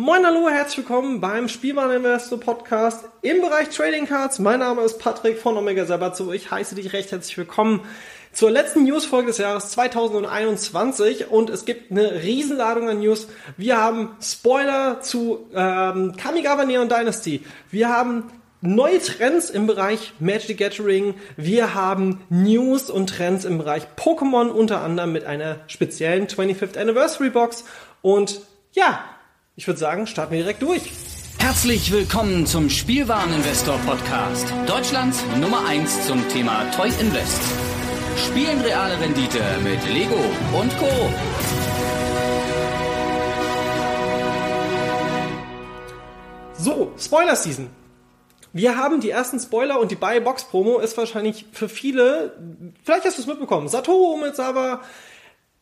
Moin, hallo, herzlich willkommen beim Spielwareninvestor Podcast im Bereich Trading Cards. Mein Name ist Patrick von Omega Sabazo. Ich heiße dich recht herzlich willkommen zur letzten Newsfolge des Jahres 2021 und es gibt eine Riesenladung an News. Wir haben Spoiler zu ähm, Kamigawa Neon Dynasty. Wir haben neue Trends im Bereich Magic Gathering. Wir haben News und Trends im Bereich Pokémon, unter anderem mit einer speziellen 25th Anniversary Box. Und ja, ich würde sagen, starten wir direkt durch. Herzlich willkommen zum Spielwareninvestor Podcast. Deutschlands Nummer 1 zum Thema Toy Invest. Spielen reale Rendite mit Lego und Co. So, Spoiler Season. Wir haben die ersten Spoiler und die Buy Box Promo ist wahrscheinlich für viele, vielleicht hast du es mitbekommen, Satoru Umezawa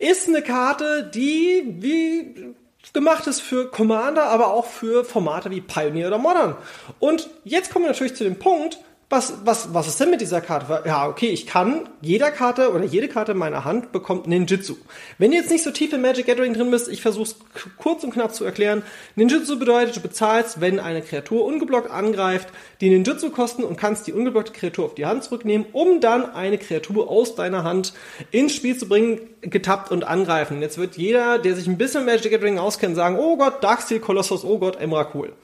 ist eine Karte, die wie gemacht ist für Commander, aber auch für Formate wie Pioneer oder Modern. Und jetzt kommen wir natürlich zu dem Punkt, was, was, was ist denn mit dieser Karte? Ja, okay, ich kann, jeder Karte oder jede Karte in meiner Hand bekommt Ninjutsu. Wenn du jetzt nicht so tief in Magic Gathering drin bist, ich versuche es kurz und knapp zu erklären. Ninjutsu bedeutet, du bezahlst, wenn eine Kreatur ungeblockt angreift, die Ninjutsu kosten und kannst die ungeblockte Kreatur auf die Hand zurücknehmen, um dann eine Kreatur aus deiner Hand ins Spiel zu bringen, getappt und angreifen. Jetzt wird jeder, der sich ein bisschen Magic Gathering auskennt, sagen, oh Gott, Darksteel Colossus, oh Gott, Emrakul.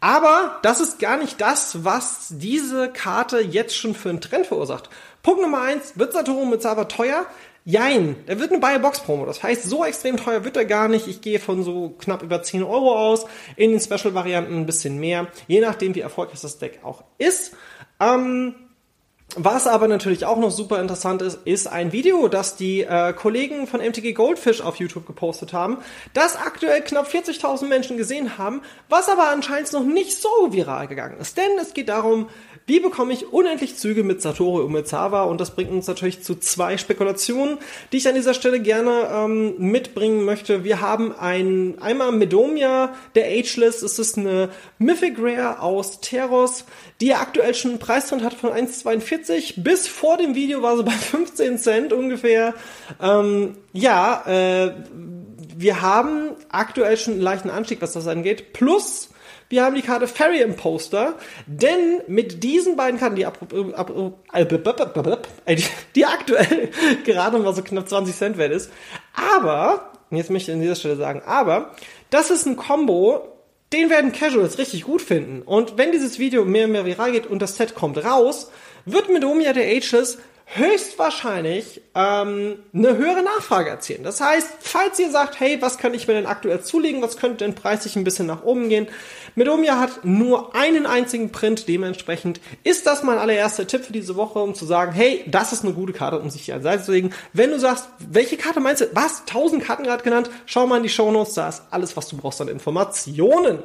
Aber das ist gar nicht das, was diese Karte jetzt schon für einen Trend verursacht. Punkt Nummer eins, wird Satoru mit Sava teuer? Jein, der wird eine Buy-Box-Promo. Das heißt, so extrem teuer wird er gar nicht. Ich gehe von so knapp über 10 Euro aus. In den Special-Varianten ein bisschen mehr. Je nachdem, wie erfolgreich das Deck auch ist. Ähm, was aber natürlich auch noch super interessant ist, ist ein Video, das die äh, Kollegen von MTG Goldfish auf YouTube gepostet haben, das aktuell knapp 40.000 Menschen gesehen haben, was aber anscheinend noch nicht so viral gegangen ist. Denn es geht darum, wie bekomme ich unendlich Züge mit Satoru Umezawa? Und das bringt uns natürlich zu zwei Spekulationen, die ich an dieser Stelle gerne ähm, mitbringen möchte. Wir haben ein, einmal Medomia, der Ageless. Es ist eine Mythic Rare aus Teros, die aktuell schon einen Preistrend hat von 1,42. Bis vor dem Video war sie bei 15 Cent ungefähr. Ähm, ja, äh, wir haben aktuell schon einen leichten Anstieg, was das angeht. Plus wir haben die Karte Fairy im Poster, denn mit diesen beiden Karten, die, ab, ab, die, die aktuell gerade mal so knapp 20 Cent wert ist, aber, jetzt möchte ich an dieser Stelle sagen, aber, das ist ein Combo, den werden Casuals richtig gut finden. Und wenn dieses Video mehr und mehr viral geht und das Set kommt raus, wird mit Omia der Ageless höchstwahrscheinlich ähm, eine höhere Nachfrage erzielen. Das heißt, falls ihr sagt, hey, was kann ich mir denn aktuell zulegen, was könnte denn preislich ein bisschen nach oben gehen, Medomia hat nur einen einzigen Print, dementsprechend ist das mein allererster Tipp für diese Woche, um zu sagen, hey, das ist eine gute Karte, um sich hier an Seite zu legen. Wenn du sagst, welche Karte meinst du? Was? 1000 Karten gerade genannt? Schau mal in die Show Notes, da ist alles, was du brauchst an Informationen.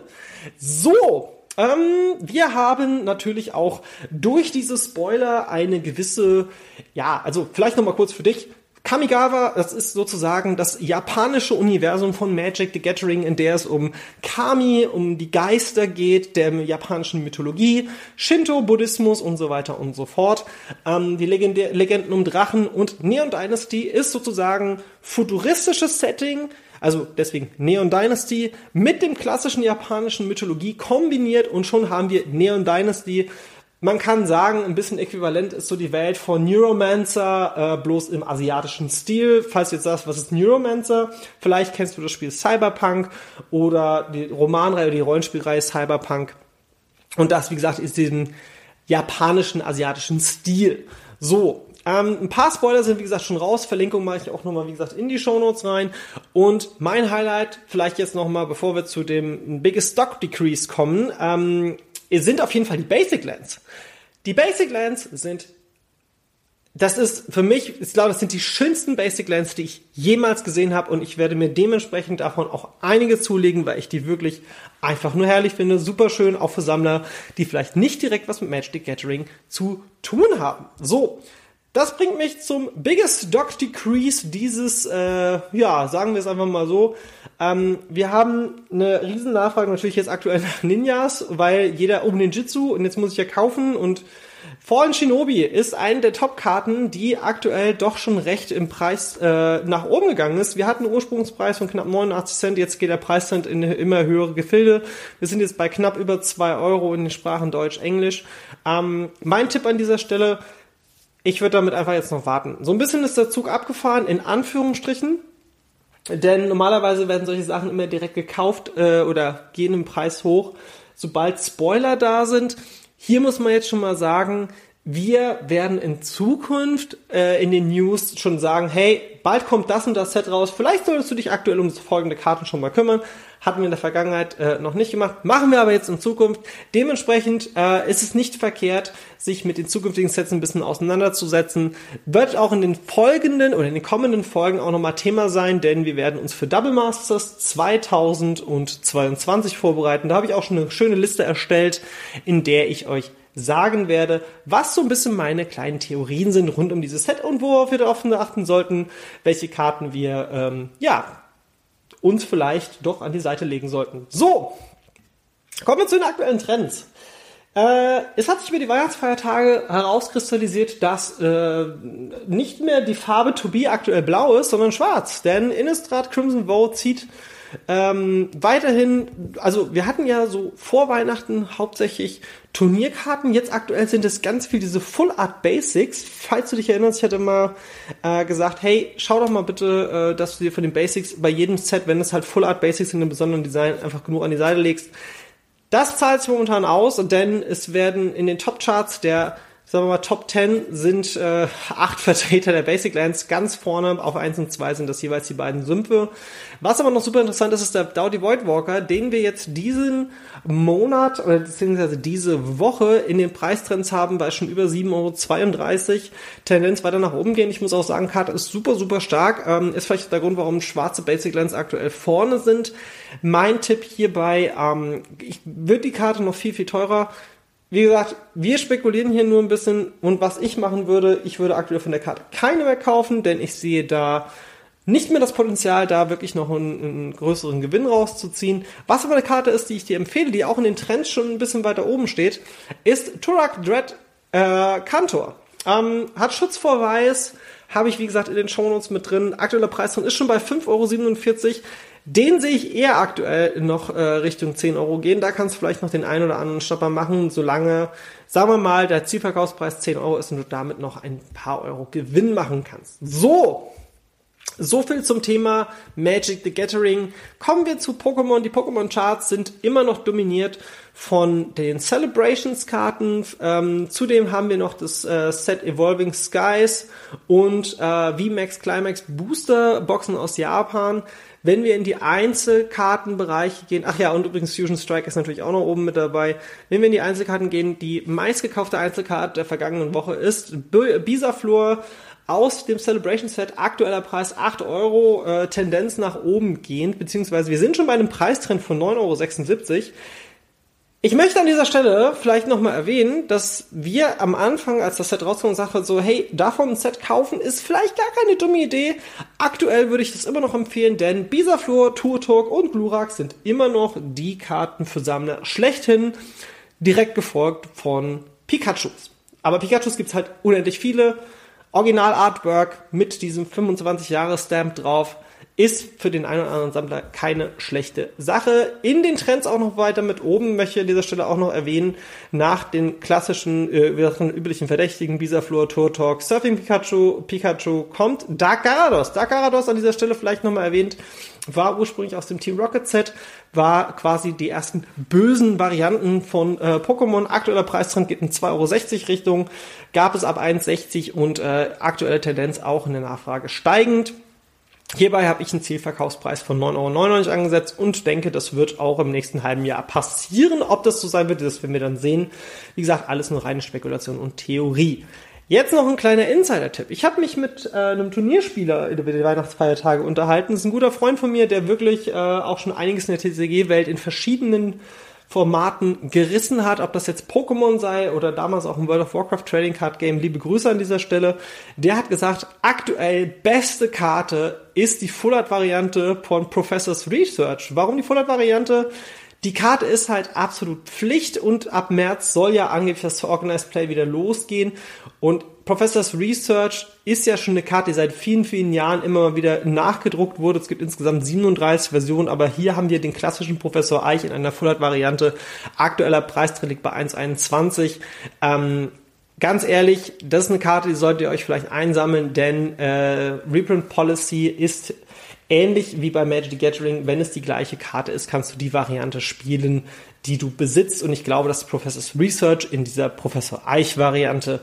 So, ähm, wir haben natürlich auch durch diese Spoiler eine gewisse, ja, also vielleicht nochmal kurz für dich. Kamigawa, das ist sozusagen das japanische Universum von Magic the Gathering, in der es um Kami, um die Geister geht, der japanischen Mythologie, Shinto, Buddhismus und so weiter und so fort. Ähm, die Legende Legenden um Drachen und Neon Dynasty ist sozusagen futuristisches Setting, also deswegen Neon Dynasty mit dem klassischen japanischen Mythologie kombiniert und schon haben wir Neon Dynasty. Man kann sagen, ein bisschen äquivalent ist so die Welt von Neuromancer, äh, bloß im asiatischen Stil. Falls du jetzt sagst, was ist Neuromancer? Vielleicht kennst du das Spiel Cyberpunk oder die Romanreihe oder die Rollenspielreihe Cyberpunk. Und das, wie gesagt, ist diesen japanischen, asiatischen Stil. So, ähm, ein paar Spoiler sind, wie gesagt, schon raus. Verlinkung mache ich auch nochmal, wie gesagt, in die Show Notes rein. Und mein Highlight, vielleicht jetzt nochmal, bevor wir zu dem Biggest Stock Decrease kommen, ähm, sind auf jeden Fall die Basic Lands. Die Basic Lands sind das ist für mich, ich glaube, das sind die schönsten Basic Lands, die ich jemals gesehen habe und ich werde mir dementsprechend davon auch einige zulegen, weil ich die wirklich einfach nur herrlich finde, super schön, auch für Sammler, die vielleicht nicht direkt was mit Magic the Gathering zu tun haben. So, das bringt mich zum Biggest Dog Decrease dieses, äh, ja, sagen wir es einfach mal so. Ähm, wir haben eine riesen Nachfrage natürlich jetzt aktuell nach Ninjas, weil jeder um Ninjitsu und jetzt muss ich ja kaufen und Fallen Shinobi ist eine der Top-Karten, die aktuell doch schon recht im Preis äh, nach oben gegangen ist. Wir hatten einen Ursprungspreis von knapp 89 Cent, jetzt geht der Preistrend in immer höhere Gefilde. Wir sind jetzt bei knapp über zwei Euro in den Sprachen Deutsch, Englisch. Ähm, mein Tipp an dieser Stelle, ich würde damit einfach jetzt noch warten. So ein bisschen ist der Zug abgefahren, in Anführungsstrichen. Denn normalerweise werden solche Sachen immer direkt gekauft äh, oder gehen im Preis hoch, sobald Spoiler da sind. Hier muss man jetzt schon mal sagen, wir werden in Zukunft äh, in den News schon sagen, hey, bald kommt das und das Set raus. Vielleicht solltest du dich aktuell um folgende Karten schon mal kümmern. Hatten wir in der Vergangenheit äh, noch nicht gemacht. Machen wir aber jetzt in Zukunft. Dementsprechend äh, ist es nicht verkehrt, sich mit den zukünftigen Sets ein bisschen auseinanderzusetzen. Wird auch in den folgenden oder in den kommenden Folgen auch nochmal Thema sein, denn wir werden uns für Double Masters 2022 vorbereiten. Da habe ich auch schon eine schöne Liste erstellt, in der ich euch sagen werde, was so ein bisschen meine kleinen Theorien sind rund um dieses Set und worauf wir darauf achten sollten, welche Karten wir, ähm, ja, uns vielleicht doch an die Seite legen sollten. So, kommen wir zu den aktuellen Trends. Äh, es hat sich über die Weihnachtsfeiertage herauskristallisiert, dass äh, nicht mehr die Farbe To Be aktuell blau ist, sondern schwarz. Denn Innistrad Crimson Vow zieht ähm, weiterhin, also wir hatten ja so vor Weihnachten hauptsächlich Turnierkarten. Jetzt aktuell sind es ganz viel diese Full Art Basics. Falls du dich erinnerst, ich hatte mal äh, gesagt, hey, schau doch mal bitte, äh, dass du dir von den Basics bei jedem Set, wenn es halt Full Art Basics in einem besonderen Design einfach genug an die Seite legst. Das zahlt sich momentan aus, denn es werden in den Top Charts der sagen wir mal, Top 10 sind äh, acht Vertreter der Basic Lands. Ganz vorne auf 1 und 2 sind das jeweils die beiden Sümpfe. Was aber noch super interessant ist, ist der Doughty Voidwalker, den wir jetzt diesen Monat oder beziehungsweise diese Woche in den Preistrends haben, bei schon über 7,32 Euro. Tendenz weiter nach oben gehen. Ich muss auch sagen, Karte ist super, super stark. Ähm, ist vielleicht der Grund, warum schwarze Basic Lands aktuell vorne sind. Mein Tipp hierbei, ähm, ich würde die Karte noch viel, viel teurer wie gesagt, wir spekulieren hier nur ein bisschen und was ich machen würde, ich würde aktuell von der Karte keine mehr kaufen, denn ich sehe da nicht mehr das Potenzial, da wirklich noch einen, einen, größeren Gewinn rauszuziehen. Was aber eine Karte ist, die ich dir empfehle, die auch in den Trends schon ein bisschen weiter oben steht, ist Turak Dread äh, Kantor. Ähm, hat Weiß, habe ich wie gesagt in den Shownotes mit drin. Aktueller Preis drin ist schon bei 5,47 Euro. Den sehe ich eher aktuell noch äh, Richtung 10 Euro gehen. Da kannst du vielleicht noch den einen oder anderen Stopper machen, solange, sagen wir mal, der Zielverkaufspreis 10 Euro ist und du damit noch ein paar Euro Gewinn machen kannst. So, so viel zum Thema Magic the Gathering. Kommen wir zu Pokémon. Die Pokémon Charts sind immer noch dominiert von den Celebrations Karten. Ähm, zudem haben wir noch das äh, Set Evolving Skies und äh, VMAX Climax Booster Boxen aus Japan. Wenn wir in die Einzelkartenbereiche gehen, ach ja, und übrigens Fusion Strike ist natürlich auch noch oben mit dabei. Wenn wir in die Einzelkarten gehen, die meistgekaufte Einzelkarte der vergangenen Woche ist Bisaflor aus dem Celebration Set, aktueller Preis 8 Euro, äh, Tendenz nach oben gehend, beziehungsweise wir sind schon bei einem Preistrend von 9,76 Euro. Ich möchte an dieser Stelle vielleicht nochmal erwähnen, dass wir am Anfang, als das Set rauskam, sagten so, hey, davon ein Set kaufen ist vielleicht gar keine dumme Idee. Aktuell würde ich das immer noch empfehlen, denn Bisaflor, Turtok und Glurak sind immer noch die Karten für Sammler schlechthin, direkt gefolgt von Pikachus. Aber Pikachus gibt's halt unendlich viele. Original Artwork mit diesem 25 Jahre Stamp drauf ist für den einen oder anderen Sammler keine schlechte Sache. In den Trends auch noch weiter mit oben möchte ich an dieser Stelle auch noch erwähnen, nach den klassischen, äh, üblichen Verdächtigen, Bisaflor, Turtok, Surfing Pikachu, Pikachu kommt Dark Garados. Dark Garados an dieser Stelle vielleicht nochmal erwähnt, war ursprünglich aus dem Team Rocket Set, war quasi die ersten bösen Varianten von äh, Pokémon. Aktueller Preistrend geht in 2,60 Euro Richtung, gab es ab 1,60 und äh, aktuelle Tendenz auch in der Nachfrage steigend. Hierbei habe ich einen Zielverkaufspreis von 9,99 Euro angesetzt und denke, das wird auch im nächsten halben Jahr passieren. Ob das so sein wird, das werden wir dann sehen. Wie gesagt, alles nur reine Spekulation und Theorie. Jetzt noch ein kleiner Insider-Tipp. Ich habe mich mit äh, einem Turnierspieler über die Weihnachtsfeiertage unterhalten. Das ist ein guter Freund von mir, der wirklich äh, auch schon einiges in der TCG-Welt in verschiedenen Formaten gerissen hat, ob das jetzt Pokémon sei oder damals auch ein World of Warcraft Trading Card Game. Liebe Grüße an dieser Stelle. Der hat gesagt, aktuell beste Karte ist die Full Art Variante von Professors Research. Warum die Full Art Variante? Die Karte ist halt absolut Pflicht und ab März soll ja angeblich das Organized Play wieder losgehen und Professors Research ist ja schon eine Karte, die seit vielen, vielen Jahren immer wieder nachgedruckt wurde. Es gibt insgesamt 37 Versionen, aber hier haben wir den klassischen Professor Eich in einer Full-Art-Variante. Aktueller Preisträger liegt bei 1,21. Ähm, ganz ehrlich, das ist eine Karte, die solltet ihr euch vielleicht einsammeln, denn äh, Reprint Policy ist ähnlich wie bei Magic the Gathering. Wenn es die gleiche Karte ist, kannst du die Variante spielen, die du besitzt. Und ich glaube, dass Professors Research in dieser Professor Eich-Variante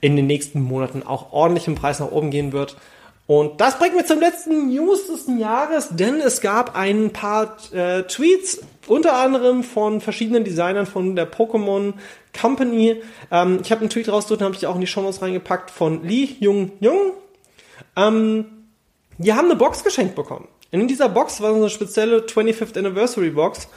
in den nächsten Monaten auch ordentlich im Preis nach oben gehen wird. Und das bringt mich zum letzten News des Jahres, denn es gab ein paar äh, Tweets, unter anderem von verschiedenen Designern von der Pokémon Company. Ähm, ich habe einen Tweet rausgesucht, habe ich auch in die Show Notes reingepackt von Lee Jung Jung. Ähm, die haben eine Box geschenkt bekommen. In dieser Box war so eine spezielle 25th Anniversary Box.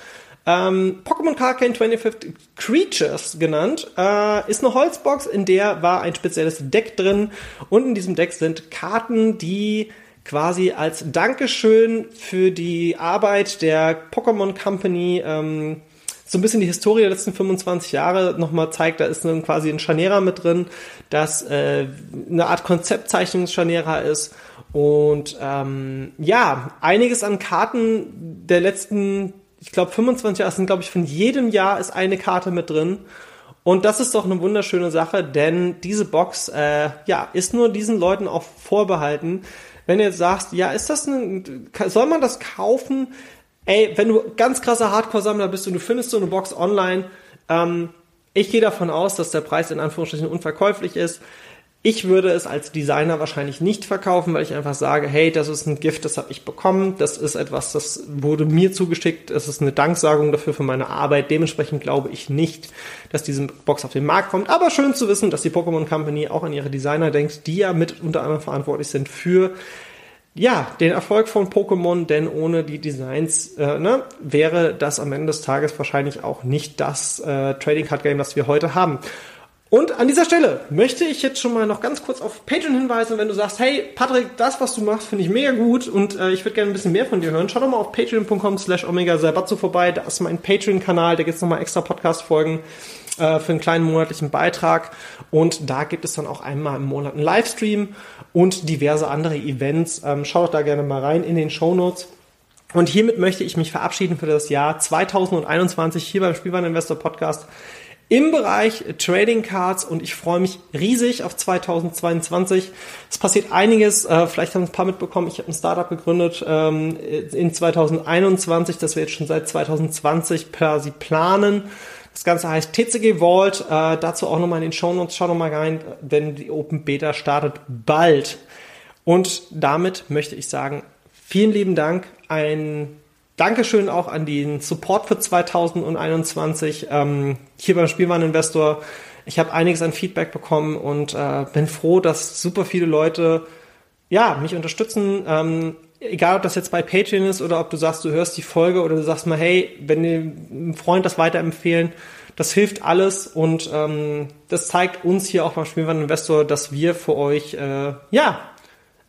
Ähm, Pokémon Card Game 25 Creatures genannt, äh, ist eine Holzbox, in der war ein spezielles Deck drin. Und in diesem Deck sind Karten, die quasi als Dankeschön für die Arbeit der Pokémon Company ähm, so ein bisschen die Historie der letzten 25 Jahre nochmal zeigt. Da ist dann quasi ein Scharnierer mit drin, das äh, eine Art Konzeptzeichnungsscharnierer ist. Und ähm, ja, einiges an Karten der letzten ich glaube, 25 Jahre sind, glaube ich, von jedem Jahr ist eine Karte mit drin. Und das ist doch eine wunderschöne Sache, denn diese Box, äh, ja, ist nur diesen Leuten auch vorbehalten. Wenn du jetzt sagst, ja, ist das ein, soll man das kaufen? Ey, wenn du ganz krasser Hardcore-Sammler bist und du findest so eine Box online, ähm, Ich gehe davon aus, dass der Preis in Anführungsstrichen unverkäuflich ist. Ich würde es als Designer wahrscheinlich nicht verkaufen, weil ich einfach sage, hey, das ist ein Gift, das habe ich bekommen, das ist etwas, das wurde mir zugeschickt, es ist eine Danksagung dafür für meine Arbeit. Dementsprechend glaube ich nicht, dass diese Box auf den Markt kommt. Aber schön zu wissen, dass die Pokémon Company auch an ihre Designer denkt, die ja mit unter anderem verantwortlich sind für ja, den Erfolg von Pokémon, denn ohne die Designs äh, ne, wäre das am Ende des Tages wahrscheinlich auch nicht das äh, Trading Card Game, das wir heute haben. Und an dieser Stelle möchte ich jetzt schon mal noch ganz kurz auf Patreon hinweisen, wenn du sagst, hey Patrick, das, was du machst, finde ich mega gut und äh, ich würde gerne ein bisschen mehr von dir hören. Schau doch mal auf patreon.com slash omega vorbei, da ist mein Patreon-Kanal, da gibt es nochmal extra Podcast-Folgen äh, für einen kleinen monatlichen Beitrag und da gibt es dann auch einmal im Monat einen Livestream und diverse andere Events. Ähm, schau doch da gerne mal rein in den Show Notes. Und hiermit möchte ich mich verabschieden für das Jahr 2021 hier beim Spielwareninvestor Podcast im Bereich Trading Cards und ich freue mich riesig auf 2022. Es passiert einiges, äh, vielleicht haben ein paar mitbekommen, ich habe ein Startup gegründet ähm, in 2021, das wir jetzt schon seit 2020 per sie planen. Das Ganze heißt TCG Vault, äh, dazu auch nochmal in den Show Notes, schau nochmal rein, denn die Open Beta startet bald. Und damit möchte ich sagen, vielen lieben Dank, ein Dankeschön auch an den Support für 2021 ähm, hier beim Spielwareninvestor. Ich habe einiges an Feedback bekommen und äh, bin froh, dass super viele Leute ja mich unterstützen. Ähm, egal, ob das jetzt bei Patreon ist oder ob du sagst, du hörst die Folge oder du sagst mal, hey, wenn dir ein Freund das weiterempfehlen, das hilft alles und ähm, das zeigt uns hier auch beim Spielwareninvestor, dass wir für euch äh, ja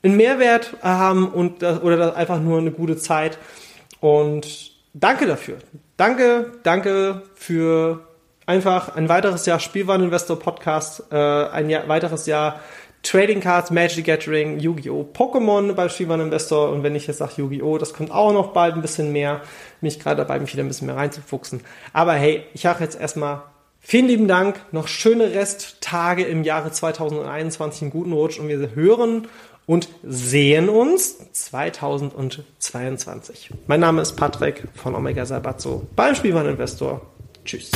einen Mehrwert haben und äh, oder einfach nur eine gute Zeit. Und danke dafür. Danke, danke für einfach ein weiteres Jahr Spielwareninvestor Podcast, äh, ein Jahr, weiteres Jahr Trading Cards, Magic Gathering, Yu-Gi-Oh!, Pokémon bei Spielwareninvestor und wenn ich jetzt sage Yu-Gi-Oh!, das kommt auch noch bald ein bisschen mehr. Bin ich gerade dabei, mich wieder ein bisschen mehr reinzufuchsen. Aber hey, ich sage jetzt erstmal vielen lieben Dank, noch schöne Resttage im Jahre 2021, einen guten Rutsch und wir hören und sehen uns 2022. Mein Name ist Patrick von Omega Sabatzo beim Spielwareninvestor. Tschüss.